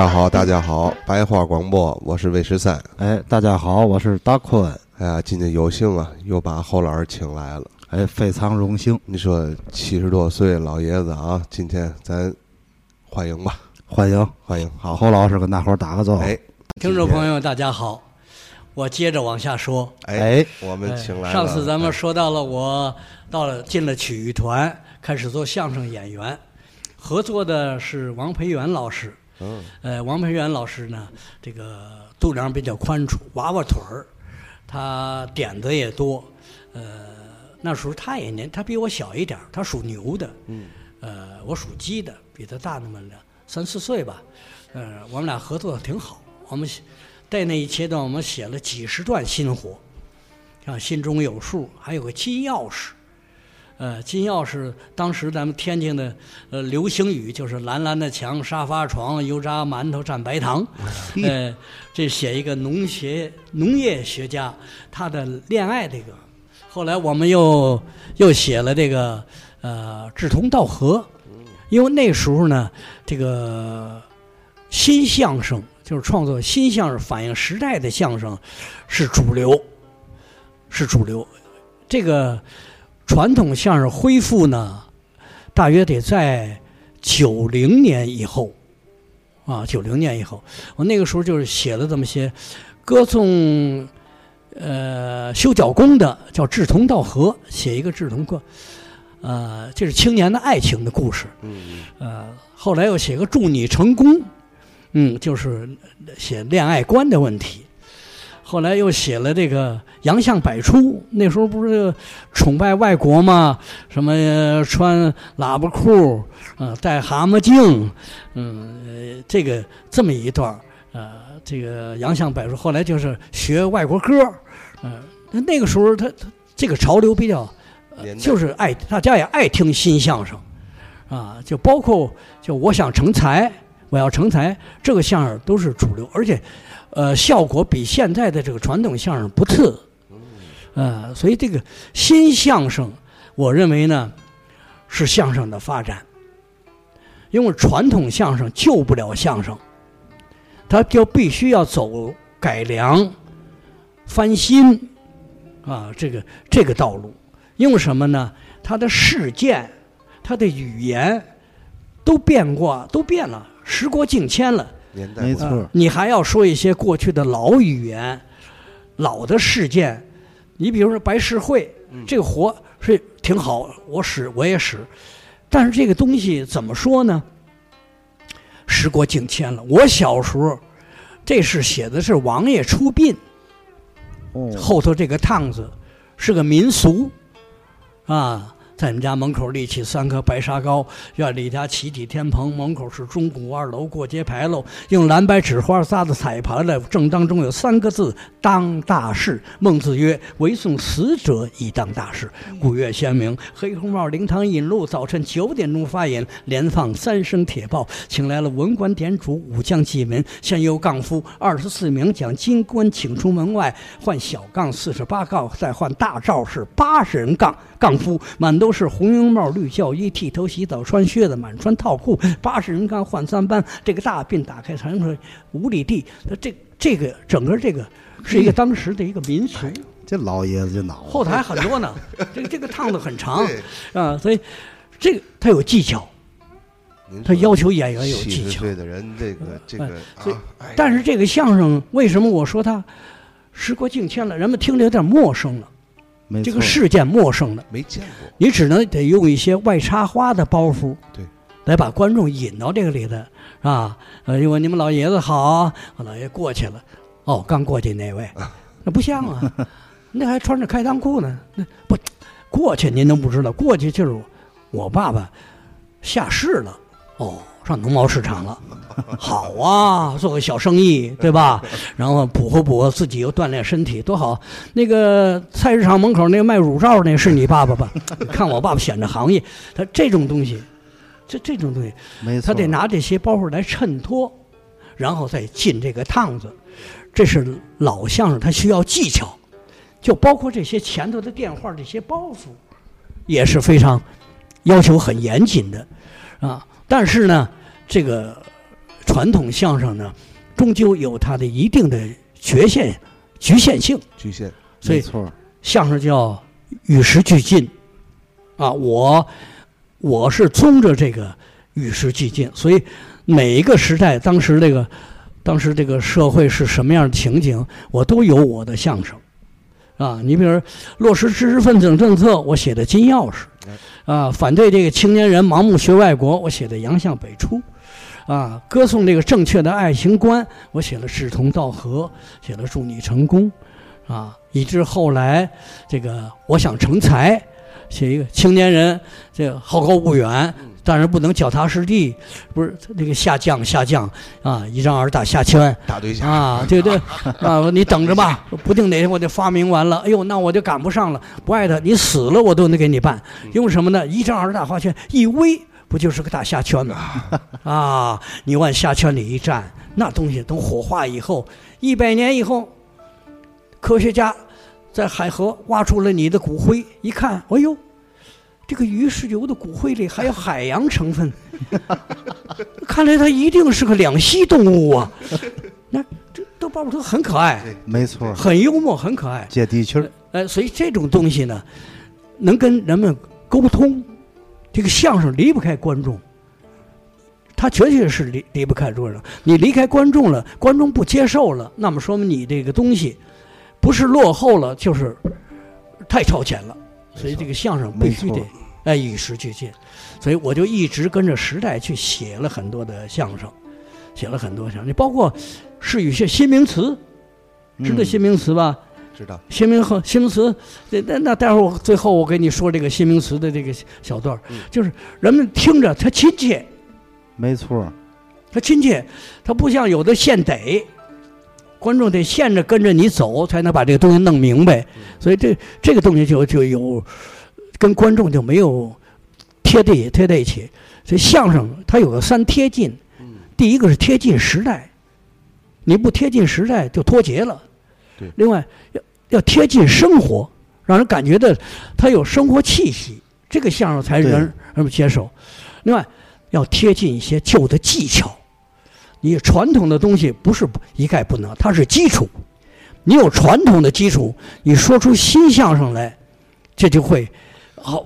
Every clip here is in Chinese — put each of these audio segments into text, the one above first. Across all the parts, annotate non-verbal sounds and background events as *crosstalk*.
家好，大家好，白话广播，我是魏十三。哎，大家好，我是大坤。哎呀，今天有幸啊，又把侯老师请来了。哎，非常荣幸。你说七十多岁老爷子啊，今天咱欢迎吧，欢迎欢迎。好，侯老师跟大伙儿打个招呼。哎，听众朋友大家好，我接着往下说。哎，我们请来了。上次咱们说到了，我到了进了曲艺团，开始做相声演员，合作的是王培元老师。嗯，呃，王培元老师呢，这个肚量比较宽绰，娃娃腿儿，他点子也多。呃，那时候他也年，他比我小一点儿，他属牛的。嗯。呃，我属鸡的，比他大那么两三四岁吧。呃，我们俩合作的挺好。我们在那一阶段，我们写了几十段新活，像《心中有数》，还有个金钥匙。呃，金钥匙当时咱们天津的呃流行语就是“蓝蓝的墙，沙发床，油炸馒头蘸白糖”。*laughs* 呃，这写一个农学农业学家他的恋爱这个。后来我们又又写了这个呃志同道合，因为那时候呢，这个新相声就是创作新相声，反映时代的相声是主流，是主流。这个。传统相声恢复呢，大约得在九零年以后，啊，九零年以后，我那个时候就是写了这么些歌颂呃修脚工的，叫志同道合，写一个志同歌，呃，这是青年的爱情的故事，嗯，呃，后来又写个祝你成功，嗯，就是写恋爱观的问题。后来又写了这个洋相百出，那时候不是崇拜外国吗？什么穿喇叭裤，嗯，戴蛤蟆镜，嗯，这个这么一段呃，这个洋相百出。后来就是学外国歌，嗯，那那个时候他他这个潮流比较，就是爱大家也爱听新相声，啊，就包括就我想成才，我要成才，这个相声都是主流，而且。呃，效果比现在的这个传统相声不次，呃，所以这个新相声，我认为呢，是相声的发展。因为传统相声救不了相声，他就必须要走改良、翻新啊，这个这个道路。因为什么呢？他的事件、他的语言都变过，都变了，时过境迁了。没错，你还要说一些过去的老语言、老的事件。你比如说白事会，这个活是挺好，我使我也使，但是这个东西怎么说呢？时过境迁了。我小时候，这是写的是王爷出殡，后头这个趟子是个民俗啊。在你们家门口立起三棵白沙高，院里家起体天棚，门口是钟鼓二楼过街牌楼，用蓝白纸花扎的彩盘的正当中有三个字“当大事”。孟子曰：“唯送死者以当大事。”古月鲜明，黑红帽灵堂引路，早晨九点钟发引，连放三声铁炮，请来了文官典主、武将纪文，先由杠夫二十四名将金官请出门外，换小杠四十八杠，再换大罩是八十人杠。杠夫满都是红缨帽、绿孝衣，剃头洗澡穿靴子，满穿套裤。八十人干换三班，这个大病打开长说五里地。这这个整个这个是一个当时的一个民俗。这老爷子就脑。后台很多呢，*laughs* 这个这个趟子很长啊，所以这个他有技巧，他要求演员有技巧。对的人，这个这个所以，但是这个相声为什么我说他时过境迁了，人们听着有点陌生了。这个事件陌生的，没见过，你只能得用一些外插花的包袱，对，来把观众引到这个里头，啊，呃，因为你们老爷子好，我老爷过去了，哦，刚过去那位，那不像啊，*laughs* 那还穿着开裆裤呢，那不过去您都不知道，过去就是我爸爸下世了，哦。上农贸市场了，好啊，做个小生意，对吧？然后补活补活自己，又锻炼身体，多好。那个菜市场门口那个卖乳罩那是你爸爸吧？*laughs* 看我爸爸选的行业，他这种东西，这这种东西，他得拿这些包袱来衬托，然后再进这个趟子。这是老相声，他需要技巧，就包括这些前头的电话这些包袱，也是非常要求很严谨的啊。但是呢。这个传统相声呢，终究有它的一定的局限局限性，局限，所以相声叫与时俱进啊。我我是遵着这个与时俱进，所以每一个时代，当时这个当时这个社会是什么样的情景，我都有我的相声啊。你比如落实知识分子政策，我写的金钥匙啊；反对这个青年人盲目学外国，我写的洋相北出。啊，歌颂这个正确的爱情观，我写了志同道合，写了祝你成功，啊，以致后来这个我想成才，写一个青年人这个好高骛远，但是不能脚踏实地，不是那个下降下降啊，一张二大下圈大对象啊，对对 *laughs* 啊，你等着吧，不定哪天我就发明完了，哎呦，那我就赶不上了，不爱他，你死了我都能给你办，因为什么呢？一张二大花圈一围。不就是个大虾圈吗？啊，你往虾圈里一站，那东西等火化以后，一百年以后，科学家在海河挖出了你的骨灰，一看，哎呦，这个鱼是油的骨灰里还有海洋成分，*laughs* 看来它一定是个两栖动物啊。*laughs* 那这都包不出很可爱，没错，很幽默，很可爱。接地气儿，呃，所以这种东西呢，能跟人们沟通。这个相声离不开观众，他绝对是离离不开观众。你离开观众了，观众不接受了，那么说明你这个东西不是落后了，就是太超前了。所以这个相声必须得哎与时俱进。所以我就一直跟着时代去写了很多的相声，写了很多相声，你包括是有些新名词，知道嗯新名词吧？知道，新名和新名词，那那那待会儿我最后我给你说这个新名词的这个小段儿嗯。就是人们听着他亲切，没错儿，它亲切，他不像有的现得，观众得现着跟着你走才能把这个东西弄明白，所以这这个东西就就有跟观众就没有贴地贴在一起。所以相声它有个三贴近，嗯，第一个是贴近时代，你不贴近时代就脱节了。对。另外要要贴近生活，让人感觉到它有生活气息，这个相声才人人们接受。另外要贴近一些旧的技巧，你传统的东西不是一概不能，它是基础。你有传统的基础，你说出新相声来，这就会好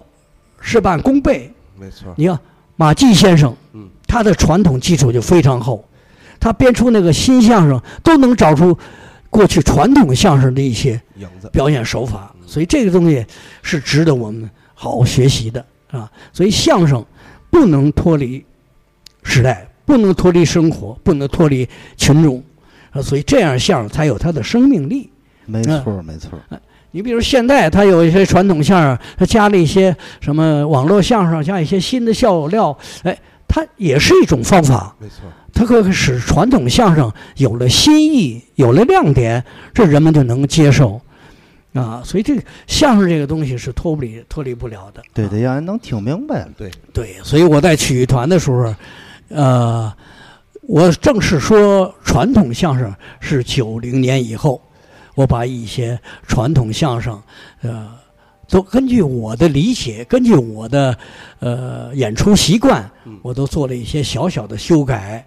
事半功倍。没错，你看马季先生，嗯，他的传统基础就非常厚，他编出那个新相声都能找出过去传统相声的一些表演手法，所以这个东西是值得我们好好学习的啊。所以相声不能脱离时代，不能脱离生活，不能脱离群众啊。所以这样相声才有它的生命力。没错儿，没错儿，你比如现在它有一些传统相声，它加了一些什么网络相声，加一些新的笑料，哎，它也是一种方法。没错，它可以使传统相声有了新意，有了亮点，这人们就能接受啊。所以这个相声这个东西是脱不离脱离不了的。对，啊得让人能听明白，对，对，所以我在曲艺团的时候，呃，我正式说传统相声是九零年以后，我把一些传统相声，呃，都根据我的理解，根据我的呃演出习惯嗯，我都做了一些小小的修改。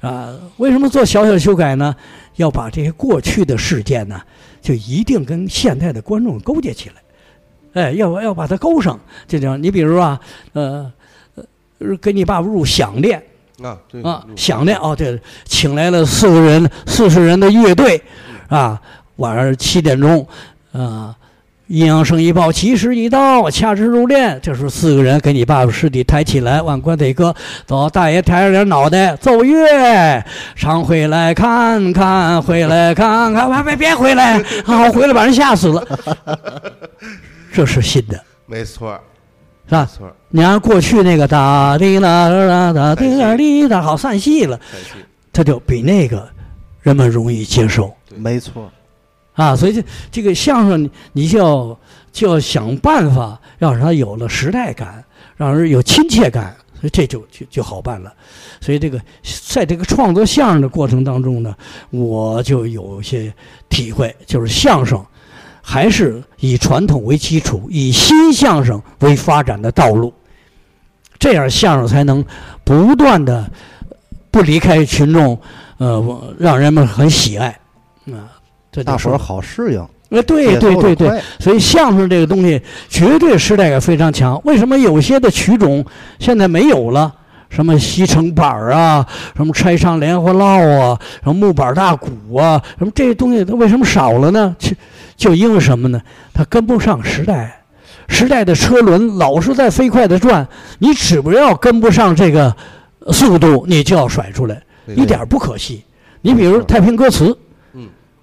啊，为什么做小小的修改呢？要把这些过去的事件呢，就一定跟现代的观众勾结起来。哎，要要把它勾上，就这样。你比如啊，呃，呃，给你爸爸入响练啊，对啊，嗯响练哦，对，请来了四个人，四十人的乐队，啊，晚上七点钟，啊，阴阳生一报，吉时一到，掐指入殓。这时候四个人给你爸爸尸体抬起来，往棺材搁，走，大爷抬着点脑袋，奏乐，常回来看看，回来看看，别别别回来，好回来把人吓死了。这是新的，没错，是吧？错，你按过去那个哒滴啦啦哒滴啦滴哒，好散戏了，他，就比那个人们容易接受没错，啊。所以这这个相声，你你就要就要想办法，让它有了时代感，让人有亲切感，所以这就就就好办了。所以这个在这个创作相声的过程当中呢，我就有些体会，就是相声还是以传统为基础，以新相声为发展的道路，这样相声才能不断的、不离开群众，呃，让人们很喜爱，啊，这就是大伙儿好适应，呃，对对对对，所以相声这个东西绝对时代感非常强。为什么有些的曲种现在没有了？什么西城板儿啊，什么拆上莲花落啊，什么木板大鼓啊，什么这些东西它为什么少了呢？就就因为什么呢？它跟不上时代，时代的车轮老是在飞快的转，你只要跟不上这个速度，你就要甩出来，一点不可惜。你比如太平歌词，嗯，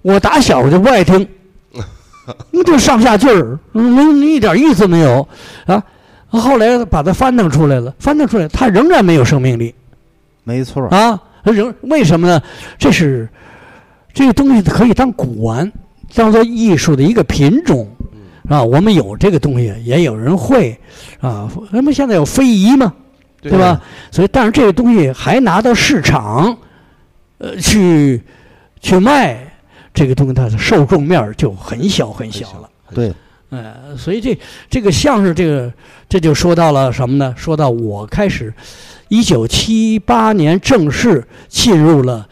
我打小就不爱听，*laughs* 那就上下句儿，嗯没没一点意思没有啊。后来把它翻腾出来了，翻腾出来，它仍然没有生命力没错儿，啊。仍为什么呢？这是这个东西可以当古玩，当做艺术的一个品种啊。我们有这个东西，也有人会啊。那么现在有非遗嘛，对吧？？所以，但是这个东西还拿到市场，呃，去去卖，这个东西它的受众面儿就很小很小了。对，呃，所以这这个相声，这个这就说到了什么呢？说到我开始，一九七八年正式进入了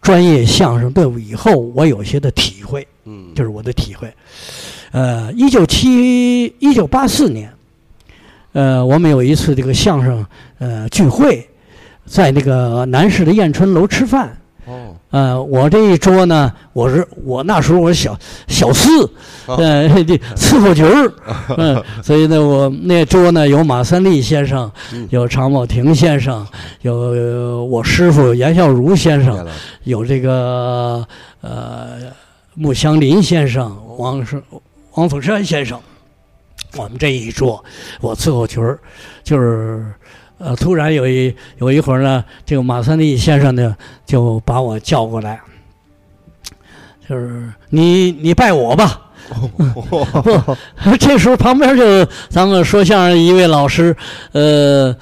专业相声队伍以后，我有些的体会，嗯，就是我的体会。呃，一九七一九八四年，呃，我们有一次这个相声呃聚会，在那个南市的燕春楼吃饭。哦，呃，我这一桌呢，我是我那时候我是小小四，哦呃，这 *laughs* 伺候局儿，*laughs* 嗯，所以呢，我那桌呢有马三立先生嗯，有常宝霆先生，有呃我师傅严孝孺先生，有这个呃穆祥林先生、王是王凤山先生，我们这一桌，我伺候群儿，就是呃，突然有一有一会儿呢，这个马三立先生呢就把我叫过来，就是你你拜我吧。不，*laughs* 这时候旁边就咱们说相声一位老师，呃，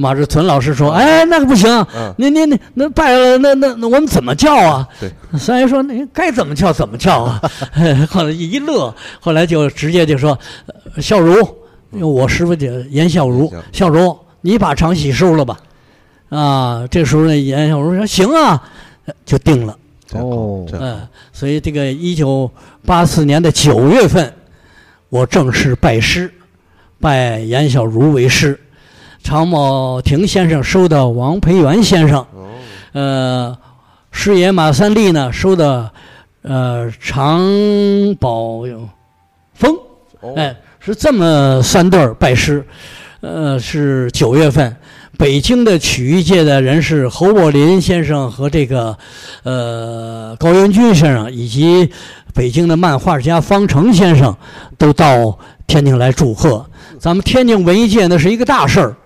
马志存老师说：“哎，那个不行，嗯，那那那那拜了，那那那我们怎么叫啊？对，三爷说那该怎么叫怎么叫啊。*laughs* 后来一乐，后来就直接就说，呃孝孺，因为我师傅叫严孝孺行，孝孺，你把长喜收了吧。啊，这时候呢，严孝如说行啊，就定了。哦嗯，所以这个一九八四年的九月份，我正式拜师，拜严小如为师。常宝霆先生收的王培元先生，哦，呃，师爷马三立呢收的呃常宝峰，哦哎，是这么三对儿拜师，呃，是九月份。北京的曲艺界的人士侯宝林先生和这个，呃，高元军先生，以及北京的漫画家方成先生，都到天津来祝贺。咱们天津文艺界那是一个大事儿，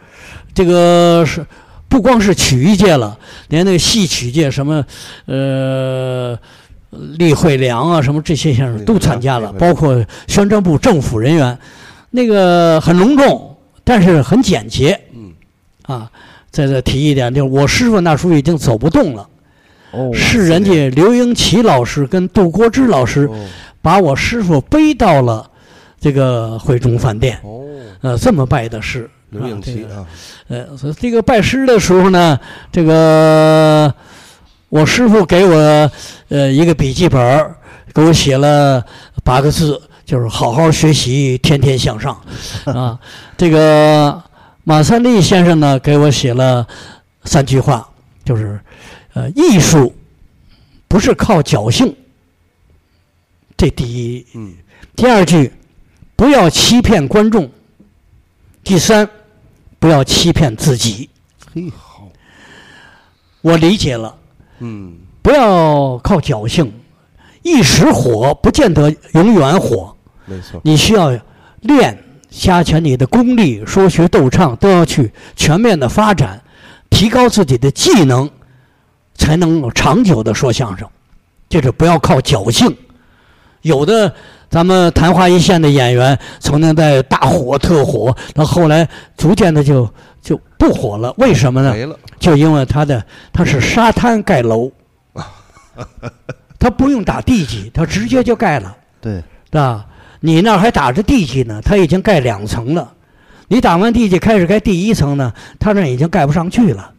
这个是不光是曲艺界了，连那个戏曲界什么，呃，厉慧良啊，什么这些先生都参加了，包括宣传部政府人员，那个很隆重，但是很简洁嗯，啊。再再提一点，就是我师傅那时候已经走不动了，哦，是人家刘英奇老师跟杜国之老师哦把我师傅背到了这个汇中饭店，哦，呃，这么拜的师。刘应奇啊，呃，所以这个拜师的时候呢，这个我师傅给我呃一个笔记本儿，给我写了八个字，就是好好学习，天天向上 *laughs* 啊。这个马三立先生呢，给我写了三句话，就是呃，艺术不是靠侥幸，这第一。嗯，第二句，不要欺骗观众。第三，不要欺骗自己。嘿，好，我理解了，嗯，不要靠侥幸，一时火不见得永远火，没错，你需要练，加强你的功力，说学逗唱都要去全面的发展，提高自己的技能，才能长久的说相声。就是不要靠侥幸，有的咱们昙花一现的演员，曾经在大火特火，到后来逐渐的就就不火了。为什么呢？就因为他的他是沙滩盖楼，*laughs* 他不用打地基，他直接就盖了，对，对吧？你那儿还打着地基呢，他已经盖两层了。你打完地基开始盖第一层呢，他那已经盖不上去了，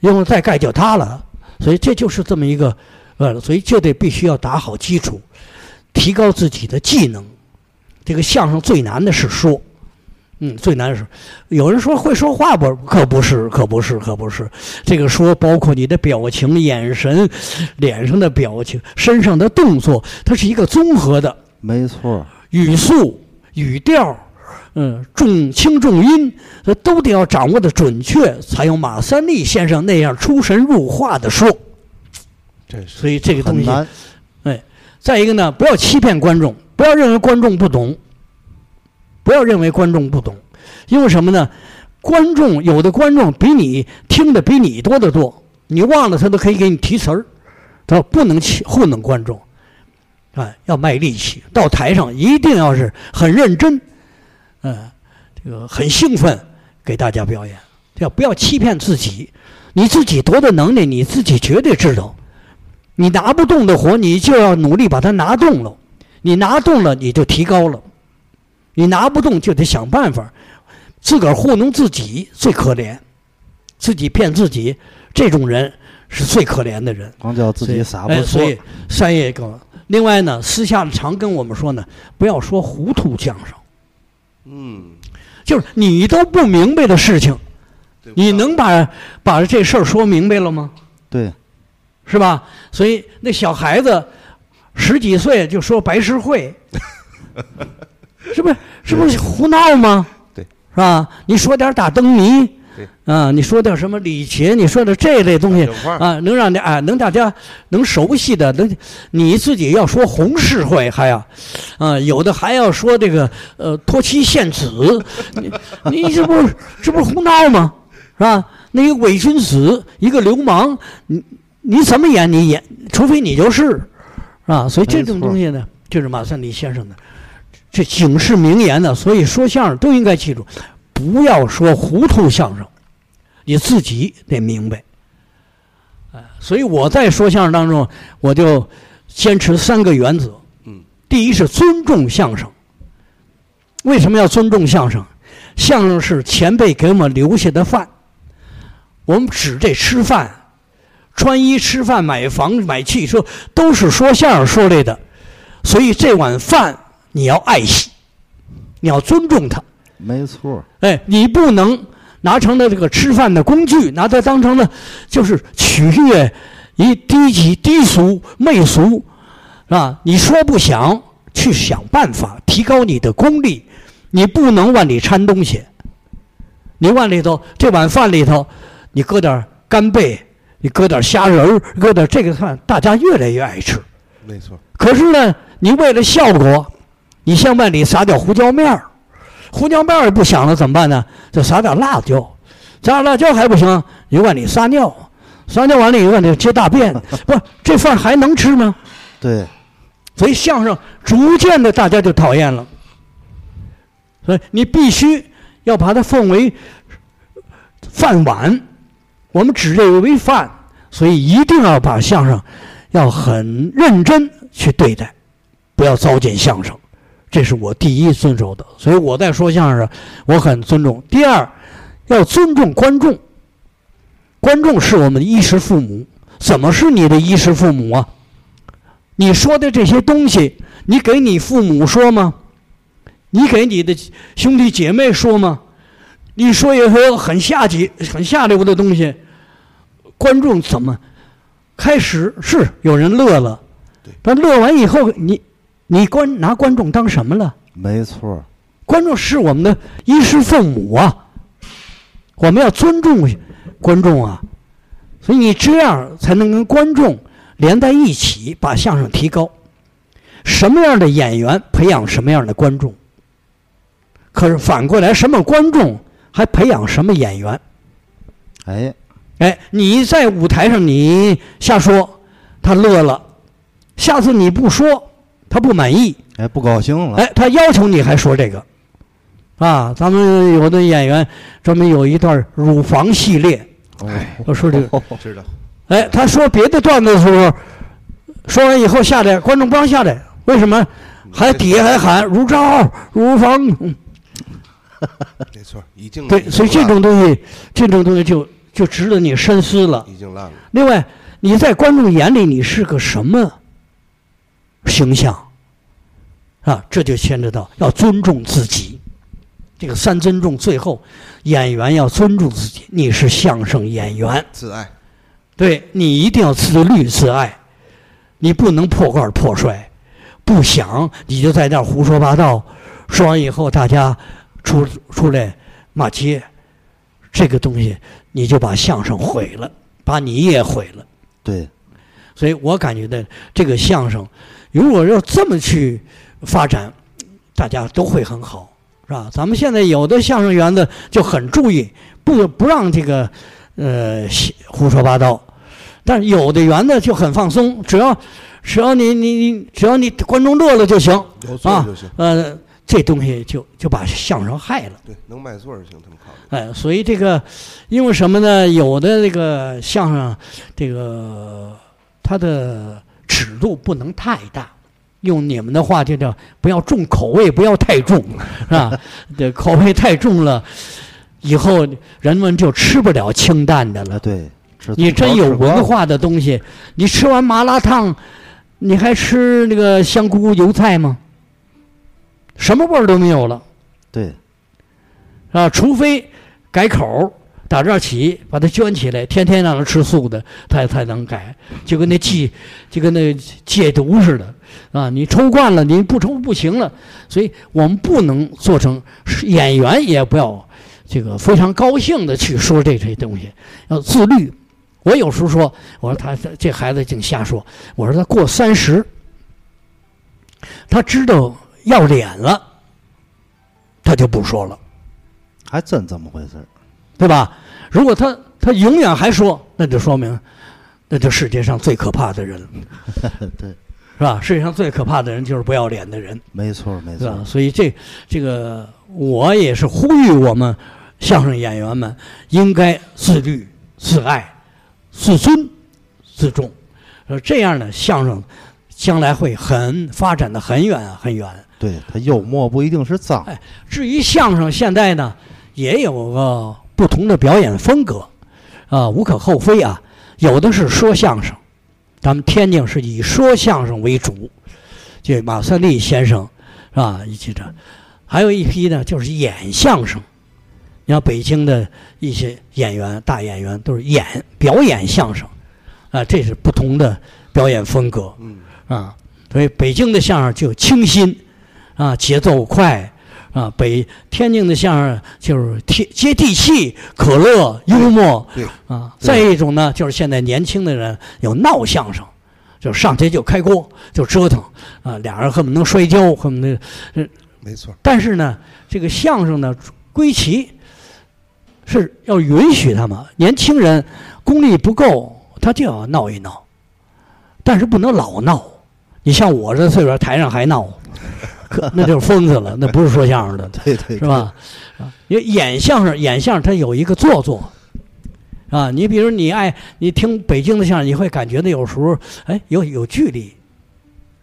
因为再盖就塌了。所以这就是这么一个，呃，所以就得必须要打好基础，提高自己的技能。这个相声最难的是说，嗯，最难的是，有人说会说话不？可不是，可不是，可不是。这个说包括你的表情、眼神、脸上的表情、身上的动作，它是一个综合的。没错。语速、语调，嗯，重轻重音，这都得要掌握的准确，才有马三立先生那样出神入化的说。这是所以这个东西，很难。哎，再一个呢，不要欺骗观众，不要认为观众不懂，不要认为观众不懂，因为什么呢？观众有的观众比你听的比你多得多，你忘了他都可以给你提词儿，他说不能欺糊弄观众，啊，要卖力气，到台上一定要是很认真，嗯、这个很兴奋给大家表演，要不要欺骗自己？你自己多大能耐，你自己绝对知道。你拿不动的活，你就要努力把它拿动了。你拿动了，你就提高了；你拿不动，就得想办法。自个儿糊弄自己最可怜，自己骗自己，这种人是最可怜的人。光叫自己所以撒不错哎所以，三爷哥另外呢，私下里常跟我们说呢，不要说糊涂相声，嗯，就是你都不明白的事情，你能把把这事儿说明白了吗？对，是吧？所以那小孩子十几岁就说白事会，*laughs* 是不是？是不是胡闹吗？对，是吧？你说点打灯谜对，啊，你说点什么礼节，你说点这类东西啊，能让你啊，能大家能熟悉的，能你自己要说红事会还要，啊，有的还要说这个呃托妻献子，你你这不是这不是胡闹吗？是吧？那个伪君子，一个流氓，你你怎么演你演，除非你就是，是吧？所以这种东西呢，就是马三立先生的这警示名言呢。所以说相声都应该记住，不要说糊涂相声，你自己得明白。哎，所以我在说相声当中，我就坚持三个原则。嗯，第一是尊重相声。为什么要尊重相声？相声是前辈给我们留下的饭，我们指这吃饭、穿衣、吃饭、买房、买汽车，都是说相声说来的。所以这碗饭你要爱惜，你要尊重它。没错。哎，你不能拿成了这个吃饭的工具，拿它当成了就是取悦一低级、低俗、媚俗，是吧？你说不想去想办法提高你的功力，你不能往里掺东西。你往里头这碗饭里头，你搁点干贝，你搁点虾仁儿，搁点这个饭，大家越来越爱吃。没错，可是呢，你为了效果，你向外里撒点胡椒面儿，胡椒面儿不响了，怎么办呢？就撒点辣椒，撒点辣椒还不行，你往里撒尿，撒尿完了以后你接大便，*laughs* 不，这饭还能吃吗？对，所以相声逐渐的大家就讨厌了，所以你必须要把它奉为饭碗，我们指这个为范，所以一定要把相声要很认真去对待，不要糟践相声，这是我第一遵守的。所以我在说相声，我很尊重。第二，要尊重观众，观众是我们的衣食父母。怎么是你的衣食父母啊？你说的这些东西，你给你父母说吗？你给你的兄弟姐妹说吗？你说一些很下级、很下流的东西，观众怎么？开始是有人乐了对，但乐完以后，你你观拿观众当什么了？没错。观众是我们的衣食父母啊，我们要尊重观众啊，所以你这样才能跟观众连在一起，把相声提高。什么样的演员培养什么样的观众，可是反过来，什么观众还培养什么演员？哎，哎，你在舞台上你瞎说，他乐了；下次你不说，他不满意。哎，不高兴了。哎，他要求你还说这个，啊，咱们有的演员专门有一段乳房系列，哦，我说这个，知道，哎，他说别的段子的时候，说完以后下来，观众不让下来，为什么？还底下还喊乳罩、乳房，嗯，没错，已经对，所以这种东西，这种东西就就值得你深思了。已经烂了。另外，你在观众眼里你是个什么形象啊？这就牵扯到要尊重自己。这个三尊重，最后演员要尊重自己。你是相声演员，自爱，对你一定要自律自爱，你不能破罐破摔。不想你就在那儿胡说八道，说完以后大家出出来骂街，这个东西你就把相声毁了，把你也毁了。对，所以我感觉的这个相声，如果要这么去发展，大家都会很好，是吧？咱们现在有的相声园子就很注意，不不让这个呃胡说八道，但是有的园子就很放松，只要只要你你你只要你观众乐了就行，有座儿就行。呃，这东西就就把相声害了。对，能卖座儿就行，他们考虑。哎，所以这个，因为什么呢？有的这个相声，这个它的尺度不能太大，用你们的话就叫不要重口味，不要太重，是吧？*laughs* 这口味太重了，以后人们就吃不了清淡的了啊。对，你真有文化的东西，你吃完麻辣烫，你还吃那个香菇油菜吗？什么味儿都没有了。对，啊，除非改口打这儿起，把它圈起来，天天让他吃素的，他才能改。就跟那戒，就跟那戒毒似的啊！你抽惯了，你不抽不行了。所以我们不能做成是演员，也不要这个非常高兴的去说这些东西，要自律。我有时候说，我说他这这孩子净瞎说。我说他过三十，他知道要脸了，他就不说了。还真这么回事儿。对吧？如果他他永远还说，那就说明，那就世界上最可怕的人了，*laughs* 对，是吧？世界上最可怕的人就是不要脸的人，没错没错？。所以这这个我也是呼吁我们相声演员们应该自律、自爱、自尊、自重，呃，这样的相声将来会很发展的很远很远。对他幽默不一定是脏，哎至于相声，现在呢也有个不同的表演风格，啊，无可厚非啊。有的是说相声，咱们天津是以说相声为主，这马三立先生是吧？一起这，还有一批呢就是演相声。你像北京的一些演员、大演员都是演表演相声，啊，这是不同的表演风格。嗯，啊，所以北京的相声就清新，啊，节奏快，啊，北天津的相声就是贴接地气、可乐、幽默，对啊。再一种呢，就是现在年轻的人有闹相声，就上街就开锅就折腾，啊，俩人恨不得能摔跤，恨不得。没错。但是呢，这个相声呢，归齐是要允许他们年轻人功力不够，他就要闹一闹，但是不能老闹。你像我这岁数，台上还闹，可 *laughs* 那就是疯子了，那不是说相声的，对对是？吧？啊，因为演相声，演相声它有一个做作。啊，你比如你爱你听北京的相声，你会感觉到有时候哎有有距离，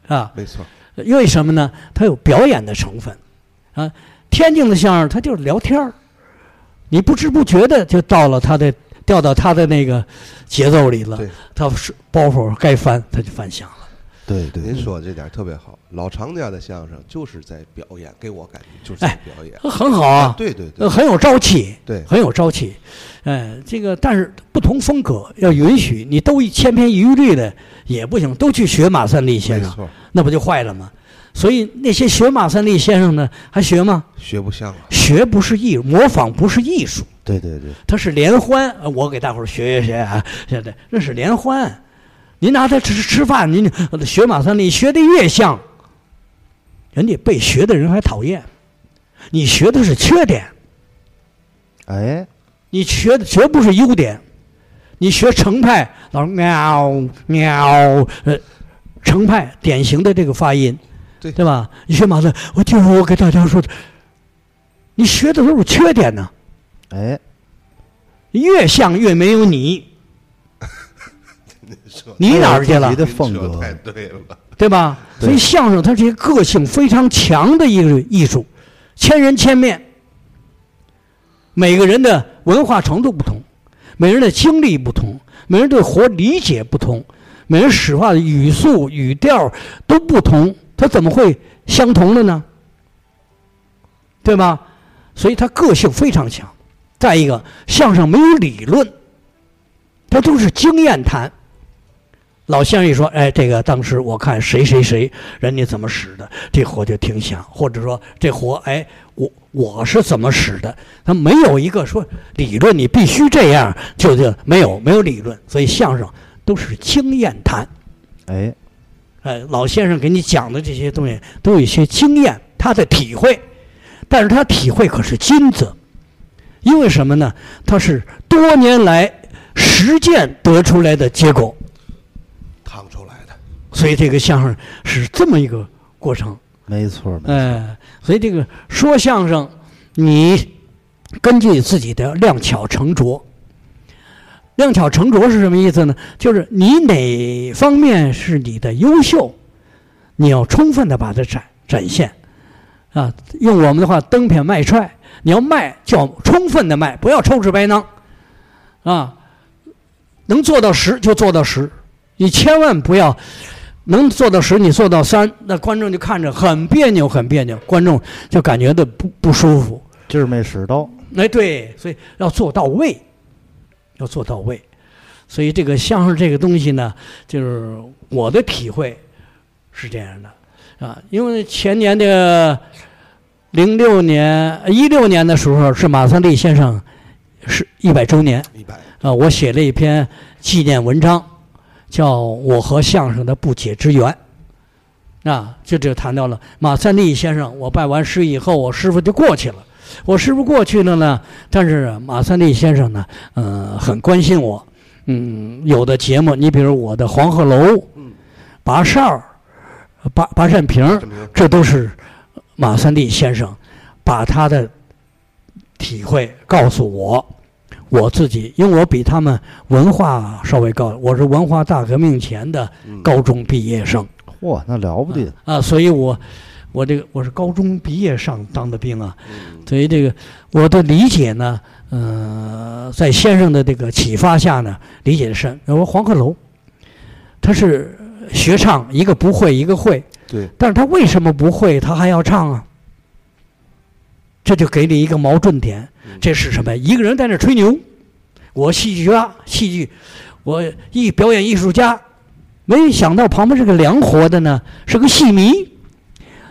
啊，没错。因为什么呢？它有表演的成分，啊，天津的相声它就是聊天儿，你不知不觉的就到了他的掉到他的那个节奏里了对，他是包袱该翻他就翻响了。对对，您说这点特别好。老常家的相声就是在表演，给我感觉就是表演。很好啊，对对对呃，很有朝气，对，很有朝气。哎，这个但是不同风格要允许，你都千篇一律的也不行，都去学马三立先生，那不就坏了吗？所以那些学马三立先生的还学吗？学不像啊。学不是艺，模仿不是艺术，对对对，他是联欢。呃我给大伙儿学学学啊，现在那是联欢。您拿它吃吃饭，您呃学马三立，学的越像，人家被学的人还讨厌。你学的是缺点，哎，你学的绝不是优点。你学程派，老是喵喵，呃，程派典型的这个发音，对对吧？你学马三，我就是我给大家说的，你学的都是缺点呢。哎，越像越没有你，*laughs* 说你哪儿去了你？的风格太对了。对吧？对所以相声它是一个个性非常强的一个艺术，千人千面，每个人的文化程度不同，每个人的经历不同，每个人对活理解不同，每人使话的语速、语调都不同，他怎么会相同的呢？对吧？所以他个性非常强。再一个，相声没有理论，它都是经验谈。老先生一说，哎，这个当时我看谁谁谁，人家怎么使的，这活就挺响。或者说这活，哎，我我是怎么使的？他没有一个说理论，你必须这样，就就没有没有理论。所以相声都是经验谈。哎，哎，老先生给你讲的这些东西都有一些经验，他的体会，但是他体会可是金子，因为什么呢？他是多年来实践得出来的结果。所以这个相声是这么一个过程，没错，没错，哎，所以这个说相声，你根据自己的量巧成拙。量巧成拙是什么意思呢？就是你哪方面是你的优秀，你要充分的把它展展现，啊，用我们的话，蹬片卖踹，你要卖就要充分的卖，不要抽纸白囊，啊，能做到十就做到十。你千万不要能做到十，你做到三，那观众就看着很别扭，很别扭，观众就感觉到不不舒服。劲儿没使到，哎，对，所以要做到位，要做到位。所以这个相声这个东西呢，就是我的体会是这样的啊，因为前年的零六年、一六年的时候是马三立先生是一百周年一百啊，我写了一篇纪念文章。叫我和相声的不解之缘，啊，就这谈到了马三立先生。我拜完师以后，我师傅就过去了。我师傅过去了呢，但是马三立先生呢，嗯、很关心我。嗯，有的节目，你比如我的黄鹤楼、嗯，拔哨儿、拔拔扇屏儿，这都是马三立先生把他的体会告诉我。我自己，因为我比他们文化稍微高，我是文化大革命前的嗯高中毕业生。嚯，那了不得，啊，所以我我这个我是高中毕业上当的兵啊，嗯。所以这个我的理解呢，呃，在先生的这个启发下呢，理解的深。我说黄鹤楼，他是学唱，一个不会，一个会，对，但是他为什么不会，他还要唱啊？这就给你一个矛盾点，这是什么？一个人在那吹牛，我戏剧家，戏剧，我艺表演艺术家，没想到旁边这个凉活的呢，是个戏迷，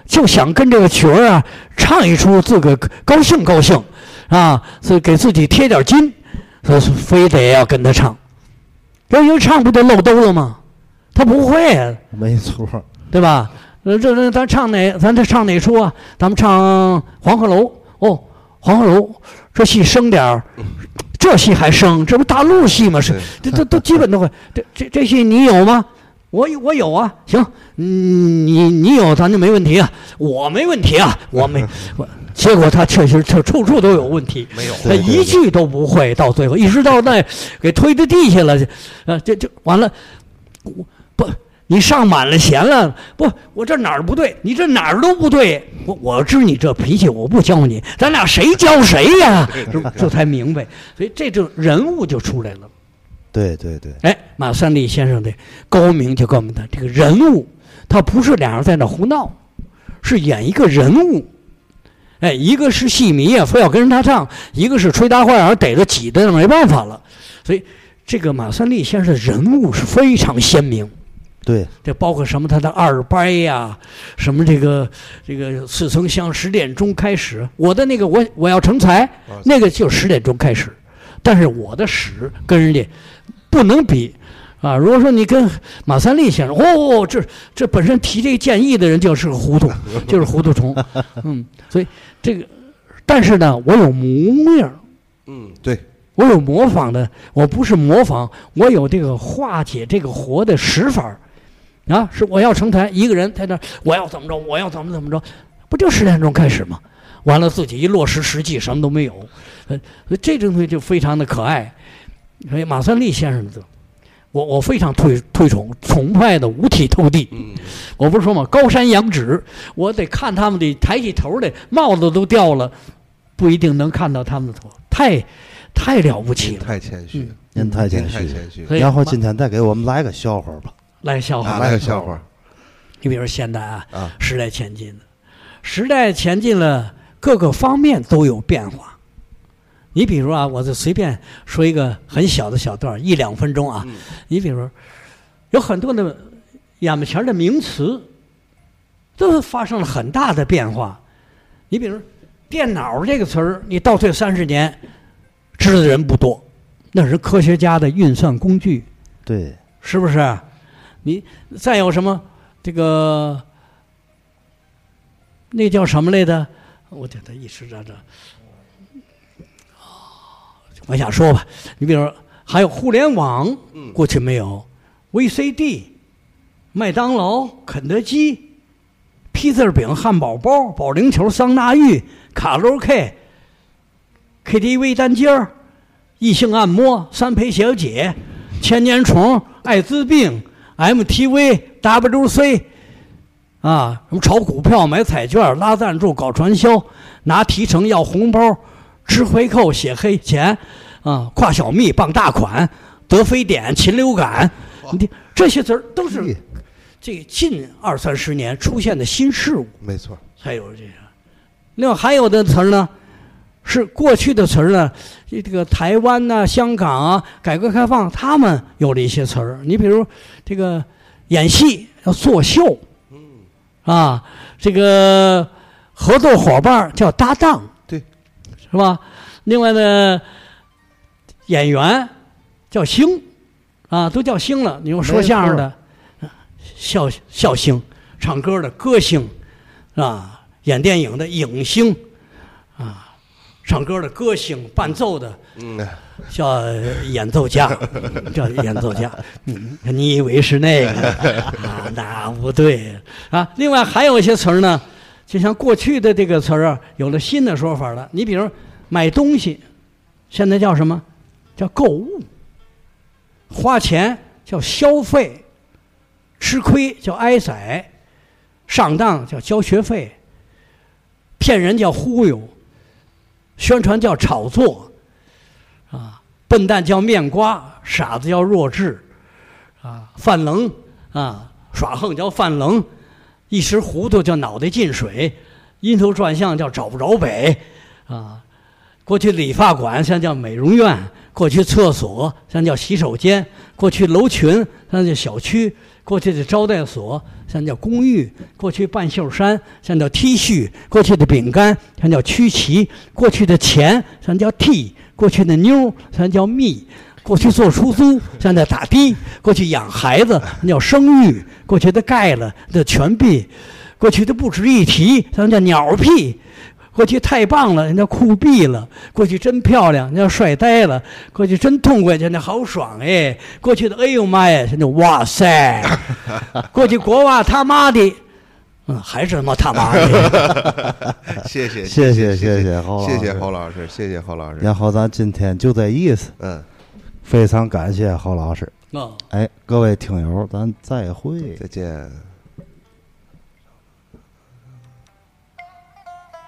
就想跟这个曲儿啊唱一出，自个高兴高兴，啊，所以给自己贴点金，所以非得要跟他唱，这一唱不就漏兜了吗？他不会啊，没错，对吧？呃，这这咱唱哪？咱这唱哪出啊？咱们唱《黄鹤楼》哦，《黄鹤楼》这戏生点儿，这戏还生，这不大陆戏吗？是，这都都基本都会。这这这戏你有吗？我有我有啊，行，嗯，你你有咱就没问题啊，我没问题啊，我没 *laughs* 我。结果他确实处处处都有问题，没有他一句都不会，到最后一直到那给推到地下了，呃，这就完了，你上满了弦了，不，我这哪儿不对？你这哪儿都不对。我我知你这脾气，我不教你，咱俩谁教谁呀？这这才明白，所以这种人物就出来了。对对对，哎，马三立先生的高明就告诉我们的这个人物，他不是俩人在那胡闹，是演一个人物。哎，一个是戏迷啊，非要跟着他唱；一个是吹大花儿，逮着挤的没办法了。所以，这个马三立先生的人物是非常鲜明。对，这包括什么？他的二掰呀，什么这个这个似曾相十点钟开始，我的那个我我要成才，那个就十点钟开始，但是我的史跟人家不能比啊。如果说你跟马三立先生，哦，这这本身提这个建议的人就是个糊涂，*laughs* 就是糊涂虫，嗯，所以这个，但是呢，我有模样。嗯，对，我有模仿的，我不是模仿，我有这个化解这个活的使法儿啊！是我要成才，一个人在那，我要怎么着，我要怎么怎么着，不就十点钟开始吗？完了自己一落实实际，什么都没有，呃，所以这种东西就非常的可爱。所以马三立先生的，我我非常推推崇崇拜的五体投地。嗯，我不是说嘛，高山仰止，我得看他们的抬起头来，帽子都掉了，不一定能看到他们的头，太太了不起了。太谦虚嗯，您太谦虚。太谦虚。然后今天再给我们来个笑话吧。来个笑话啊，来个笑话你比如说现代啊，啊，时代前进了，时代前进了，各个方面都有变化。你比如啊，我就随便说一个很小的小段儿，一两分钟啊。嗯你比如，有很多的眼巴前的名词，都发生了很大的变化。你比如“电脑”这个词儿，你倒退三十年，知道的人不多，那是科学家的运算工具。对，是不是？你再有什么这个那叫什么来着？我觉得一时这这，往下说吧。你比如说还有互联网，嗯过去没有；VCD、麦当劳、肯德基、披萨饼、汉堡包、保龄球、桑拿浴、卡拉 OK、KTV 单间儿、异性按摩、三陪小姐、千年虫、艾滋病、MTV、WC，啊，什么炒股票、买彩券、拉赞助、搞传销、拿提成、要红包、吃回扣、写黑钱，啊，跨小蜜、傍大款、得非典、禽流感，你听这些词儿都是嘿这近二三十年出现的新事物。没错，才有这个。另外还有的词儿呢，是过去的词儿呢，这个台湾呐、香港啊，改革开放他们有了一些词儿。你比如这个演戏要作秀，嗯啊，这个合作伙伴儿叫搭档，对，是吧？另外呢，演员叫星，啊，都叫星了。你用说相声的，笑笑星，唱歌的歌星，啊，演电影的影星，啊，唱歌的歌星，伴奏的嗯，叫演奏家，*laughs* 叫演奏家。嗯，你以为是那个 *laughs* 啊？那不对啊。另外还有一些词儿呢，就像过去的这个词儿啊，有了新的说法了。你比如买东西，现在叫什么？叫购物。花钱叫消费，吃亏叫挨宰，上当叫交学费，骗人叫忽悠，宣传叫炒作，啊，笨蛋叫面瓜，傻子叫弱智，啊，犯愣啊，耍横叫犯愣，一时糊涂叫脑袋进水，晕头转向叫找不着北，啊，过去理发馆现在叫美容院，过去厕所现在叫洗手间，过去楼群现在叫小区，过去的招待所现在叫公寓，过去半袖衫现在叫 T 恤，过去的饼干现在叫曲奇，过去的钱现在叫 T，过去的妞现在叫蜜。过去坐出租，现在打的；过去养孩子那叫生育；过去的盖了那全币；过去的不值一提，咱叫鸟屁；过去太棒了，人家酷毙了；过去真漂亮，人家帅呆了；过去真痛快，现在好爽哎；过去的哎呦妈呀，现在哇塞；*laughs* 过去国外他妈的，嗯，还是他妈他妈的。*laughs* 谢谢谢谢谢谢谢侯老谢谢师侯老师，谢谢侯老师，然后咱今天就这意思，嗯，非常感谢侯老师。哦。哎，各位听友，咱再会。再见。